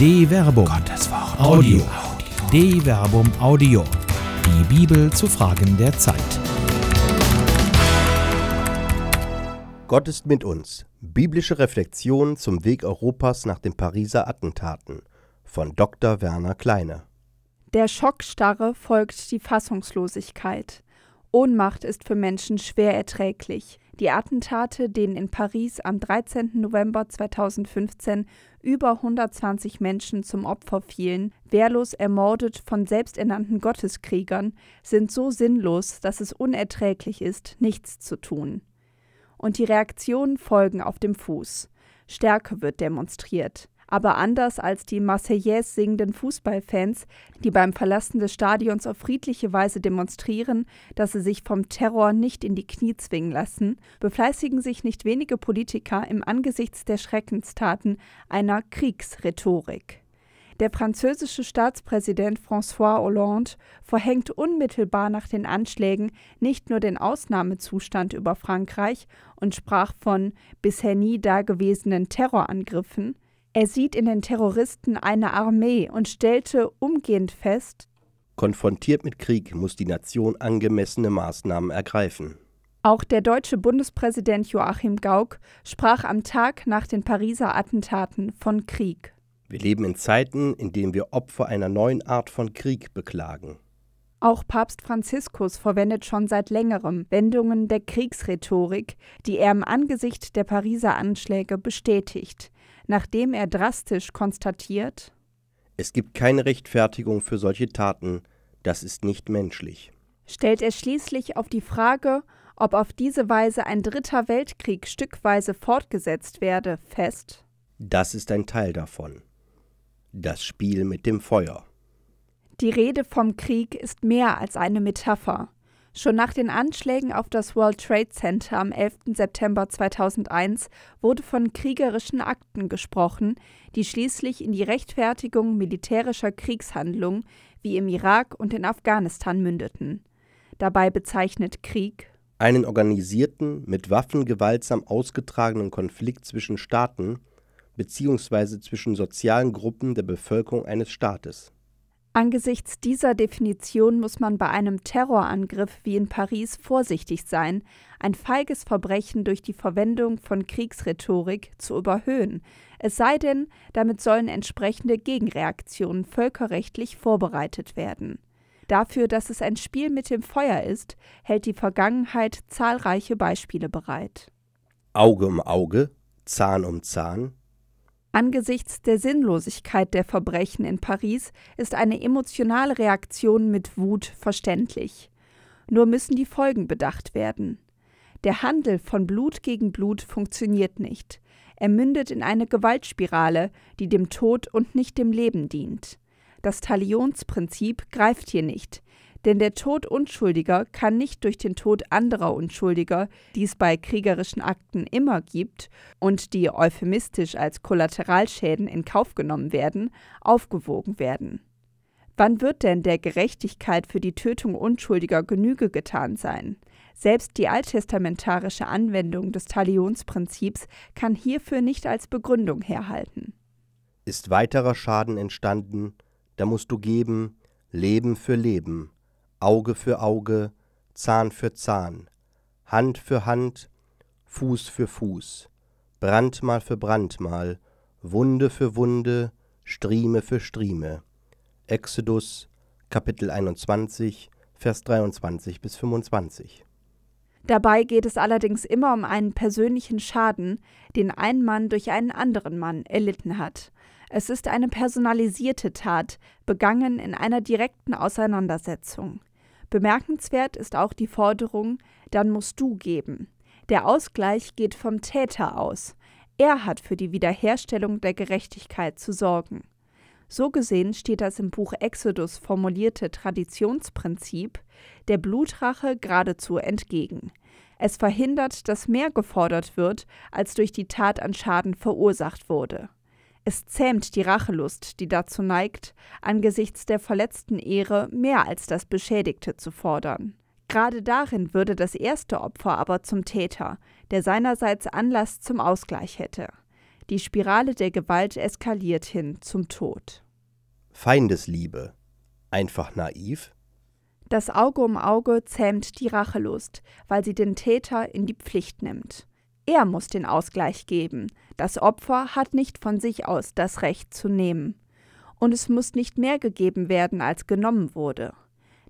De Verbum. Gottes Wort. Audio. De Verbum Audio. Die Bibel zu Fragen der Zeit. Gott ist mit uns. Biblische Reflexion zum Weg Europas nach den Pariser Attentaten von Dr. Werner Kleine. Der Schockstarre folgt die Fassungslosigkeit. Ohnmacht ist für Menschen schwer erträglich. Die Attentate, denen in Paris am 13. November 2015 über 120 Menschen zum Opfer fielen, wehrlos ermordet von selbsternannten Gotteskriegern, sind so sinnlos, dass es unerträglich ist, nichts zu tun. Und die Reaktionen folgen auf dem Fuß. Stärke wird demonstriert aber anders als die Marseillaise singenden Fußballfans, die beim Verlassen des Stadions auf friedliche Weise demonstrieren, dass sie sich vom Terror nicht in die Knie zwingen lassen, befleißigen sich nicht wenige Politiker im Angesichts der Schreckenstaten einer Kriegsrhetorik. Der französische Staatspräsident François Hollande verhängt unmittelbar nach den Anschlägen nicht nur den Ausnahmezustand über Frankreich und sprach von bisher nie dagewesenen Terrorangriffen, er sieht in den Terroristen eine Armee und stellte umgehend fest, Konfrontiert mit Krieg muss die Nation angemessene Maßnahmen ergreifen. Auch der deutsche Bundespräsident Joachim Gauck sprach am Tag nach den Pariser Attentaten von Krieg. Wir leben in Zeiten, in denen wir Opfer einer neuen Art von Krieg beklagen. Auch Papst Franziskus verwendet schon seit längerem Wendungen der Kriegsrhetorik, die er im Angesicht der Pariser Anschläge bestätigt nachdem er drastisch konstatiert Es gibt keine Rechtfertigung für solche Taten, das ist nicht menschlich. Stellt er schließlich auf die Frage, ob auf diese Weise ein dritter Weltkrieg stückweise fortgesetzt werde, fest Das ist ein Teil davon. Das Spiel mit dem Feuer. Die Rede vom Krieg ist mehr als eine Metapher. Schon nach den Anschlägen auf das World Trade Center am 11. September 2001 wurde von kriegerischen Akten gesprochen, die schließlich in die Rechtfertigung militärischer Kriegshandlungen wie im Irak und in Afghanistan mündeten. Dabei bezeichnet Krieg einen organisierten, mit Waffen gewaltsam ausgetragenen Konflikt zwischen Staaten bzw. zwischen sozialen Gruppen der Bevölkerung eines Staates. Angesichts dieser Definition muss man bei einem Terrorangriff wie in Paris vorsichtig sein, ein feiges Verbrechen durch die Verwendung von Kriegsrhetorik zu überhöhen, es sei denn, damit sollen entsprechende Gegenreaktionen völkerrechtlich vorbereitet werden. Dafür, dass es ein Spiel mit dem Feuer ist, hält die Vergangenheit zahlreiche Beispiele bereit. Auge um Auge, Zahn um Zahn, Angesichts der Sinnlosigkeit der Verbrechen in Paris ist eine emotionale Reaktion mit Wut verständlich. Nur müssen die Folgen bedacht werden. Der Handel von Blut gegen Blut funktioniert nicht. Er mündet in eine Gewaltspirale, die dem Tod und nicht dem Leben dient. Das Talionsprinzip greift hier nicht. Denn der Tod Unschuldiger kann nicht durch den Tod anderer Unschuldiger, die es bei kriegerischen Akten immer gibt und die euphemistisch als Kollateralschäden in Kauf genommen werden, aufgewogen werden. Wann wird denn der Gerechtigkeit für die Tötung Unschuldiger Genüge getan sein? Selbst die alttestamentarische Anwendung des Talionsprinzips kann hierfür nicht als Begründung herhalten. Ist weiterer Schaden entstanden, da musst du geben, Leben für Leben, Auge für Auge, Zahn für Zahn, Hand für Hand, Fuß für Fuß, Brandmal für Brandmal, Wunde für Wunde, Strieme für Strieme. Exodus Kapitel 21, Vers 23 bis 25. Dabei geht es allerdings immer um einen persönlichen Schaden, den ein Mann durch einen anderen Mann erlitten hat. Es ist eine personalisierte Tat, begangen in einer direkten Auseinandersetzung. Bemerkenswert ist auch die Forderung, dann musst du geben. Der Ausgleich geht vom Täter aus. Er hat für die Wiederherstellung der Gerechtigkeit zu sorgen. So gesehen steht das im Buch Exodus formulierte Traditionsprinzip der Blutrache geradezu entgegen. Es verhindert, dass mehr gefordert wird, als durch die Tat an Schaden verursacht wurde. Es zähmt die Rachelust, die dazu neigt, angesichts der verletzten Ehre mehr als das Beschädigte zu fordern. Gerade darin würde das erste Opfer aber zum Täter, der seinerseits Anlass zum Ausgleich hätte. Die Spirale der Gewalt eskaliert hin zum Tod. Feindesliebe. Einfach naiv? Das Auge um Auge zähmt die Rachelust, weil sie den Täter in die Pflicht nimmt. Er muss den Ausgleich geben. Das Opfer hat nicht von sich aus das Recht zu nehmen. Und es muss nicht mehr gegeben werden, als genommen wurde.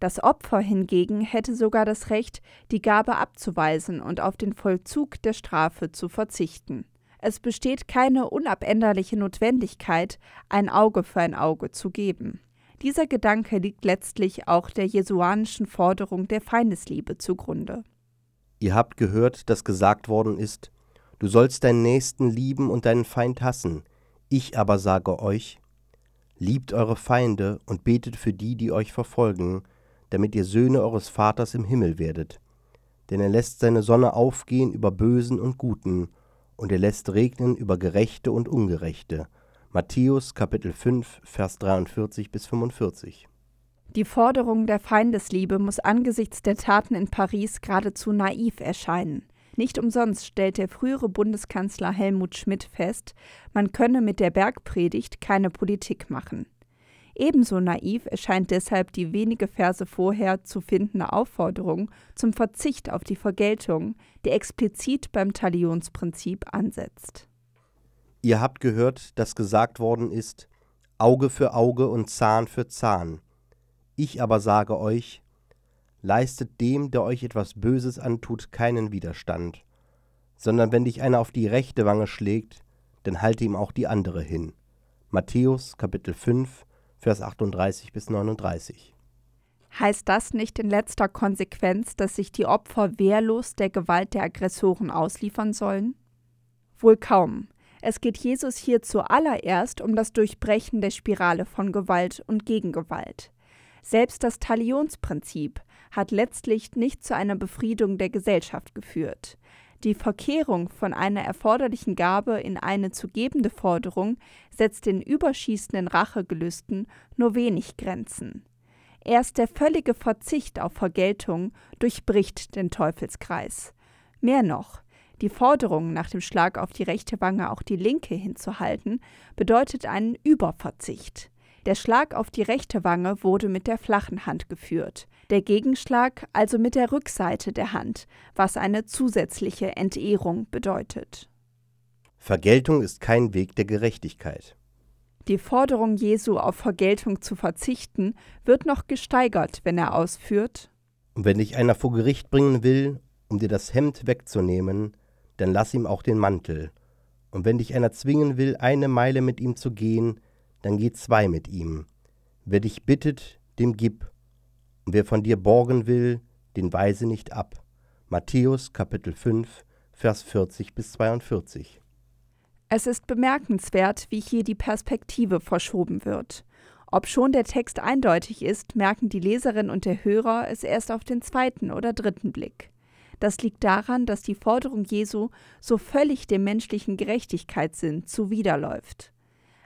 Das Opfer hingegen hätte sogar das Recht, die Gabe abzuweisen und auf den Vollzug der Strafe zu verzichten. Es besteht keine unabänderliche Notwendigkeit, ein Auge für ein Auge zu geben. Dieser Gedanke liegt letztlich auch der jesuanischen Forderung der Feindesliebe zugrunde. Ihr habt gehört, dass gesagt worden ist, du sollst deinen Nächsten lieben und deinen Feind hassen. Ich aber sage euch, liebt eure Feinde und betet für die, die euch verfolgen, damit ihr Söhne eures Vaters im Himmel werdet. Denn er lässt seine Sonne aufgehen über Bösen und Guten, und er lässt regnen über Gerechte und Ungerechte. Matthäus Kapitel 5, Vers 43 bis 45. Die Forderung der Feindesliebe muss angesichts der Taten in Paris geradezu naiv erscheinen. Nicht umsonst stellt der frühere Bundeskanzler Helmut Schmidt fest, man könne mit der Bergpredigt keine Politik machen. Ebenso naiv erscheint deshalb die wenige Verse vorher zu findende Aufforderung zum Verzicht auf die Vergeltung, die explizit beim Talionsprinzip ansetzt. Ihr habt gehört, dass gesagt worden ist, Auge für Auge und Zahn für Zahn. Ich aber sage euch, leistet dem, der euch etwas Böses antut, keinen Widerstand, sondern wenn dich einer auf die rechte Wange schlägt, dann halte ihm auch die andere hin. Matthäus Kapitel 5, Vers 38 bis 39. Heißt das nicht in letzter Konsequenz, dass sich die Opfer wehrlos der Gewalt der Aggressoren ausliefern sollen? Wohl kaum. Es geht Jesus hier zuallererst um das Durchbrechen der Spirale von Gewalt und Gegengewalt. Selbst das Talionsprinzip hat letztlich nicht zu einer Befriedung der Gesellschaft geführt. Die Verkehrung von einer erforderlichen Gabe in eine zu gebende Forderung setzt den überschießenden Rachegelüsten nur wenig Grenzen. Erst der völlige Verzicht auf Vergeltung durchbricht den Teufelskreis. Mehr noch, die Forderung, nach dem Schlag auf die rechte Wange auch die linke hinzuhalten, bedeutet einen Überverzicht. Der Schlag auf die rechte Wange wurde mit der flachen Hand geführt, der Gegenschlag also mit der Rückseite der Hand, was eine zusätzliche Entehrung bedeutet. Vergeltung ist kein Weg der Gerechtigkeit. Die Forderung Jesu auf Vergeltung zu verzichten wird noch gesteigert, wenn er ausführt Und wenn dich einer vor Gericht bringen will, um dir das Hemd wegzunehmen, dann lass ihm auch den Mantel. Und wenn dich einer zwingen will, eine Meile mit ihm zu gehen, dann geh zwei mit ihm. Wer dich bittet, dem gib. Und wer von dir borgen will, den weise nicht ab. Matthäus Kapitel 5, Vers 40 bis 42. Es ist bemerkenswert, wie hier die Perspektive verschoben wird. Ob schon der Text eindeutig ist, merken die Leserin und der Hörer es erst auf den zweiten oder dritten Blick. Das liegt daran, dass die Forderung Jesu so völlig dem menschlichen Gerechtigkeitssinn zuwiderläuft.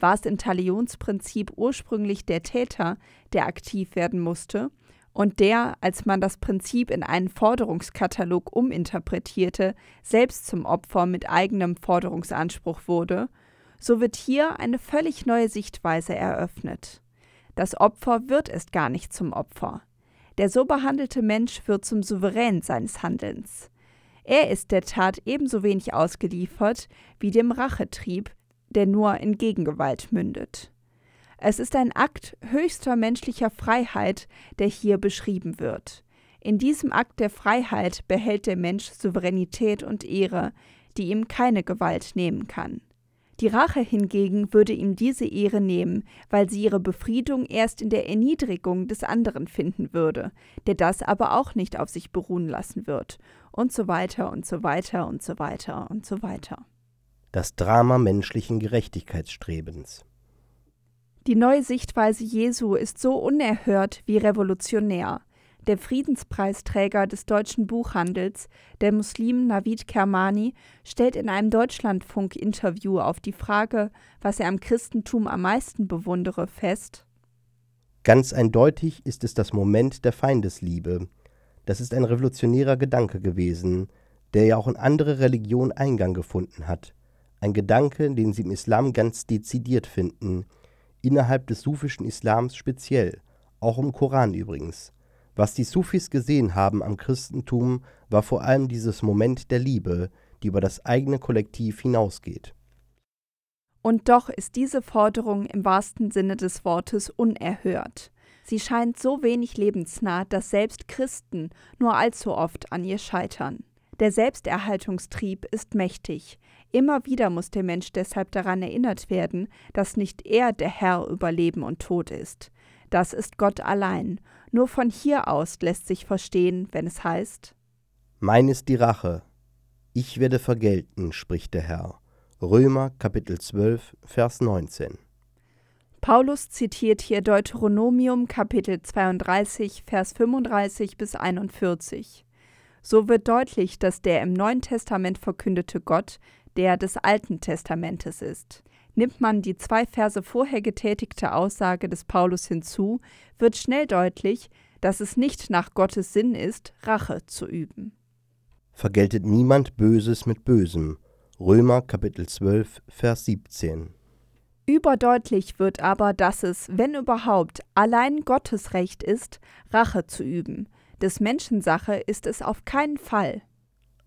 War es im Talionsprinzip ursprünglich der Täter, der aktiv werden musste, und der, als man das Prinzip in einen Forderungskatalog uminterpretierte, selbst zum Opfer mit eigenem Forderungsanspruch wurde, so wird hier eine völlig neue Sichtweise eröffnet. Das Opfer wird es gar nicht zum Opfer. Der so behandelte Mensch wird zum Souverän seines Handelns. Er ist der Tat ebenso wenig ausgeliefert wie dem Rachetrieb, der nur in Gegengewalt mündet. Es ist ein Akt höchster menschlicher Freiheit, der hier beschrieben wird. In diesem Akt der Freiheit behält der Mensch Souveränität und Ehre, die ihm keine Gewalt nehmen kann. Die Rache hingegen würde ihm diese Ehre nehmen, weil sie ihre Befriedung erst in der Erniedrigung des anderen finden würde, der das aber auch nicht auf sich beruhen lassen wird, und so weiter und so weiter und so weiter und so weiter. Das Drama menschlichen Gerechtigkeitsstrebens. Die neue Sichtweise Jesu ist so unerhört wie revolutionär. Der Friedenspreisträger des deutschen Buchhandels, der Muslim Navid Kermani, stellt in einem Deutschlandfunk-Interview auf die Frage, was er am Christentum am meisten bewundere, fest. Ganz eindeutig ist es das Moment der Feindesliebe. Das ist ein revolutionärer Gedanke gewesen, der ja auch in andere Religionen Eingang gefunden hat. Ein Gedanke, den sie im Islam ganz dezidiert finden, innerhalb des sufischen Islams speziell, auch im Koran übrigens. Was die Sufis gesehen haben am Christentum, war vor allem dieses Moment der Liebe, die über das eigene Kollektiv hinausgeht. Und doch ist diese Forderung im wahrsten Sinne des Wortes unerhört. Sie scheint so wenig lebensnah, dass selbst Christen nur allzu oft an ihr scheitern. Der Selbsterhaltungstrieb ist mächtig. Immer wieder muss der Mensch deshalb daran erinnert werden, dass nicht er der Herr über Leben und Tod ist. Das ist Gott allein. Nur von hier aus lässt sich verstehen, wenn es heißt Mein ist die Rache. Ich werde vergelten, spricht der Herr. Römer Kapitel 12, Vers 19. Paulus zitiert hier Deuteronomium Kapitel 32, Vers 35 bis 41. So wird deutlich, dass der im Neuen Testament verkündete Gott der des Alten Testamentes ist. Nimmt man die zwei Verse vorher getätigte Aussage des Paulus hinzu, wird schnell deutlich, dass es nicht nach Gottes Sinn ist, Rache zu üben. Vergeltet niemand Böses mit Bösem. Römer Kapitel 12, Vers 17. Überdeutlich wird aber, dass es, wenn überhaupt, allein Gottes Recht ist, Rache zu üben, des Menschen Sache ist es auf keinen Fall.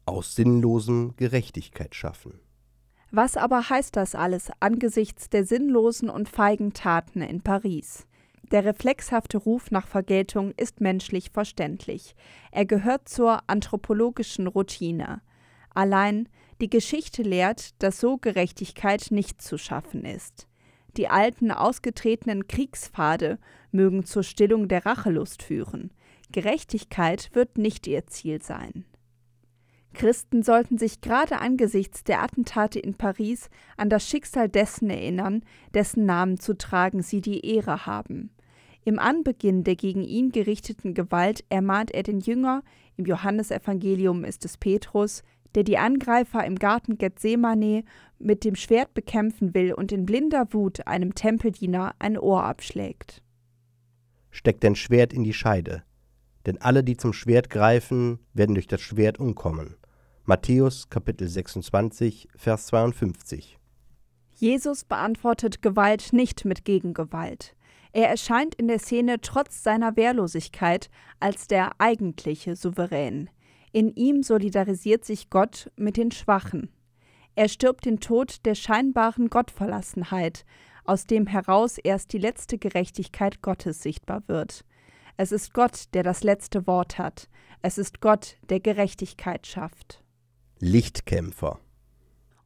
Aus sinnlosem Gerechtigkeit schaffen. Was aber heißt das alles angesichts der sinnlosen und feigen Taten in Paris? Der reflexhafte Ruf nach Vergeltung ist menschlich verständlich. Er gehört zur anthropologischen Routine. Allein die Geschichte lehrt, dass so Gerechtigkeit nicht zu schaffen ist. Die alten, ausgetretenen Kriegspfade mögen zur Stillung der Rachelust führen. Gerechtigkeit wird nicht ihr Ziel sein. Christen sollten sich gerade angesichts der Attentate in Paris an das Schicksal dessen erinnern, dessen Namen zu tragen sie die Ehre haben. Im Anbeginn der gegen ihn gerichteten Gewalt ermahnt er den Jünger, im Johannesevangelium ist es Petrus, der die Angreifer im Garten Gethsemane mit dem Schwert bekämpfen will und in blinder Wut einem Tempeldiener ein Ohr abschlägt. Steckt dein Schwert in die Scheide, denn alle, die zum Schwert greifen, werden durch das Schwert umkommen. Matthäus Kapitel 26, Vers 52. Jesus beantwortet Gewalt nicht mit Gegengewalt. Er erscheint in der Szene trotz seiner Wehrlosigkeit als der eigentliche Souverän. In ihm solidarisiert sich Gott mit den Schwachen. Er stirbt den Tod der scheinbaren Gottverlassenheit, aus dem heraus erst die letzte Gerechtigkeit Gottes sichtbar wird. Es ist Gott, der das letzte Wort hat. Es ist Gott, der Gerechtigkeit schafft. Lichtkämpfer.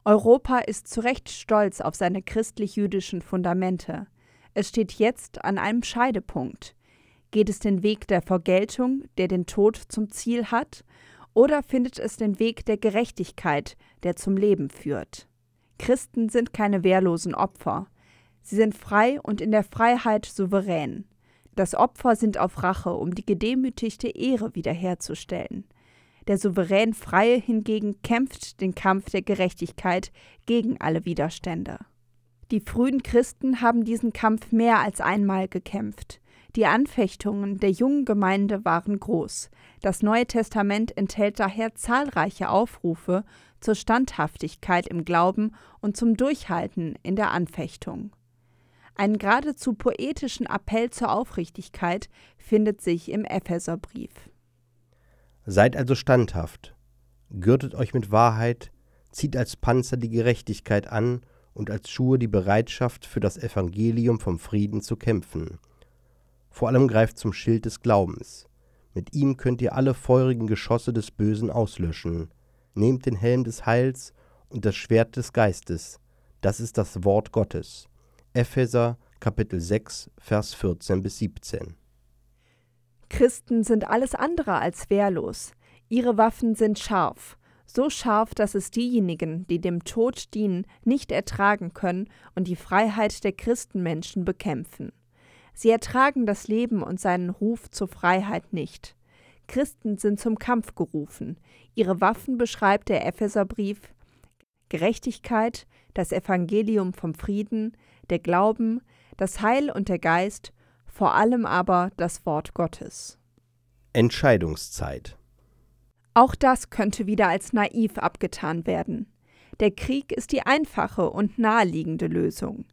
Europa ist zu Recht stolz auf seine christlich-jüdischen Fundamente. Es steht jetzt an einem Scheidepunkt. Geht es den Weg der Vergeltung, der den Tod zum Ziel hat, oder findet es den Weg der Gerechtigkeit, der zum Leben führt? Christen sind keine wehrlosen Opfer. Sie sind frei und in der Freiheit souverän. Das Opfer sind auf Rache, um die gedemütigte Ehre wiederherzustellen. Der souverän Freie hingegen kämpft den Kampf der Gerechtigkeit gegen alle Widerstände. Die frühen Christen haben diesen Kampf mehr als einmal gekämpft. Die Anfechtungen der jungen Gemeinde waren groß. Das Neue Testament enthält daher zahlreiche Aufrufe zur Standhaftigkeit im Glauben und zum Durchhalten in der Anfechtung. Einen geradezu poetischen Appell zur Aufrichtigkeit findet sich im Epheserbrief. Seid also standhaft, gürtet euch mit Wahrheit, zieht als Panzer die Gerechtigkeit an und als Schuhe die Bereitschaft, für das Evangelium vom Frieden zu kämpfen. Vor allem greift zum Schild des Glaubens. Mit ihm könnt ihr alle feurigen Geschosse des Bösen auslöschen. Nehmt den Helm des Heils und das Schwert des Geistes. Das ist das Wort Gottes. Epheser Kapitel 6, Vers 14 bis 17. Christen sind alles andere als wehrlos. Ihre Waffen sind scharf, so scharf, dass es diejenigen, die dem Tod dienen, nicht ertragen können und die Freiheit der Christenmenschen bekämpfen. Sie ertragen das Leben und seinen Ruf zur Freiheit nicht. Christen sind zum Kampf gerufen. Ihre Waffen beschreibt der Epheserbrief Gerechtigkeit, das Evangelium vom Frieden, der Glauben, das Heil und der Geist vor allem aber das Wort Gottes. Entscheidungszeit. Auch das könnte wieder als naiv abgetan werden. Der Krieg ist die einfache und naheliegende Lösung.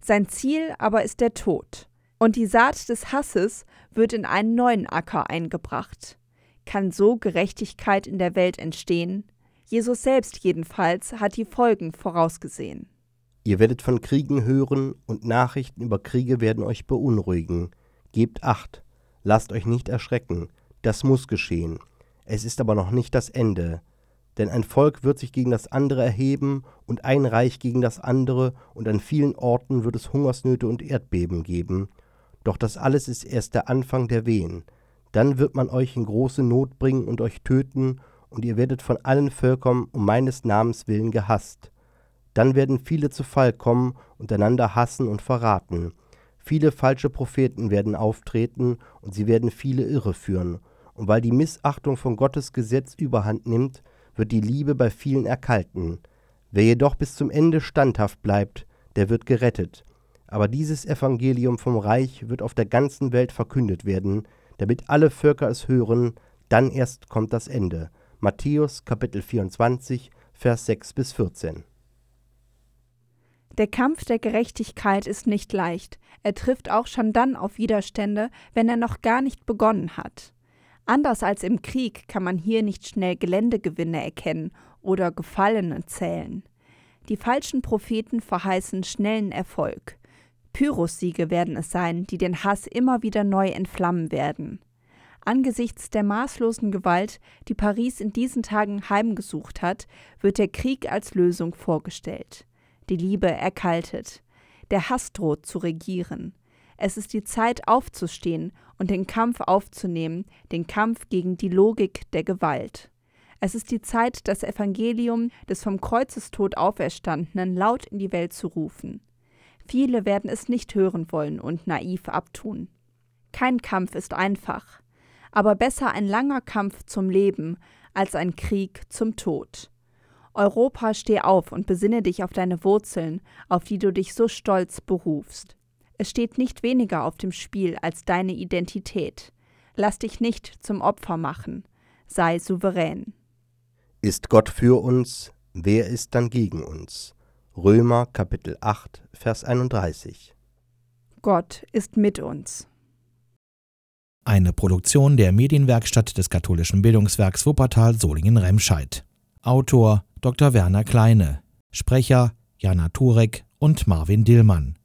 Sein Ziel aber ist der Tod. Und die Saat des Hasses wird in einen neuen Acker eingebracht. Kann so Gerechtigkeit in der Welt entstehen? Jesus selbst jedenfalls hat die Folgen vorausgesehen. Ihr werdet von Kriegen hören, und Nachrichten über Kriege werden euch beunruhigen. Gebt acht, lasst euch nicht erschrecken, das muss geschehen. Es ist aber noch nicht das Ende. Denn ein Volk wird sich gegen das andere erheben und ein Reich gegen das andere, und an vielen Orten wird es Hungersnöte und Erdbeben geben. Doch das alles ist erst der Anfang der Wehen. Dann wird man euch in große Not bringen und euch töten, und ihr werdet von allen Völkern um meines Namens willen gehasst. Dann werden viele zu Fall kommen und einander hassen und verraten. Viele falsche Propheten werden auftreten, und sie werden viele irreführen. Und weil die Missachtung von Gottes Gesetz überhand nimmt, wird die Liebe bei vielen erkalten. Wer jedoch bis zum Ende standhaft bleibt, der wird gerettet. Aber dieses Evangelium vom Reich wird auf der ganzen Welt verkündet werden, damit alle Völker es hören, dann erst kommt das Ende. Matthäus Kapitel 24, Vers 6 bis 14. Der Kampf der Gerechtigkeit ist nicht leicht. Er trifft auch schon dann auf Widerstände, wenn er noch gar nicht begonnen hat. Anders als im Krieg kann man hier nicht schnell Geländegewinne erkennen oder Gefallene zählen. Die falschen Propheten verheißen schnellen Erfolg. Pyrrhussiege werden es sein, die den Hass immer wieder neu entflammen werden. Angesichts der maßlosen Gewalt, die Paris in diesen Tagen heimgesucht hat, wird der Krieg als Lösung vorgestellt. Die Liebe erkaltet. Der Hass droht zu regieren. Es ist die Zeit aufzustehen und den Kampf aufzunehmen, den Kampf gegen die Logik der Gewalt. Es ist die Zeit, das Evangelium des vom Kreuzestod Auferstandenen laut in die Welt zu rufen. Viele werden es nicht hören wollen und naiv abtun. Kein Kampf ist einfach, aber besser ein langer Kampf zum Leben als ein Krieg zum Tod. Europa, steh auf und besinne dich auf deine Wurzeln, auf die du dich so stolz berufst. Es steht nicht weniger auf dem Spiel als deine Identität. Lass dich nicht zum Opfer machen. Sei souverän. Ist Gott für uns, wer ist dann gegen uns? Römer Kapitel 8, Vers 31. Gott ist mit uns. Eine Produktion der Medienwerkstatt des katholischen Bildungswerks Wuppertal Solingen-Remscheid. Autor Dr. Werner Kleine. Sprecher Jana Turek und Marvin Dillmann.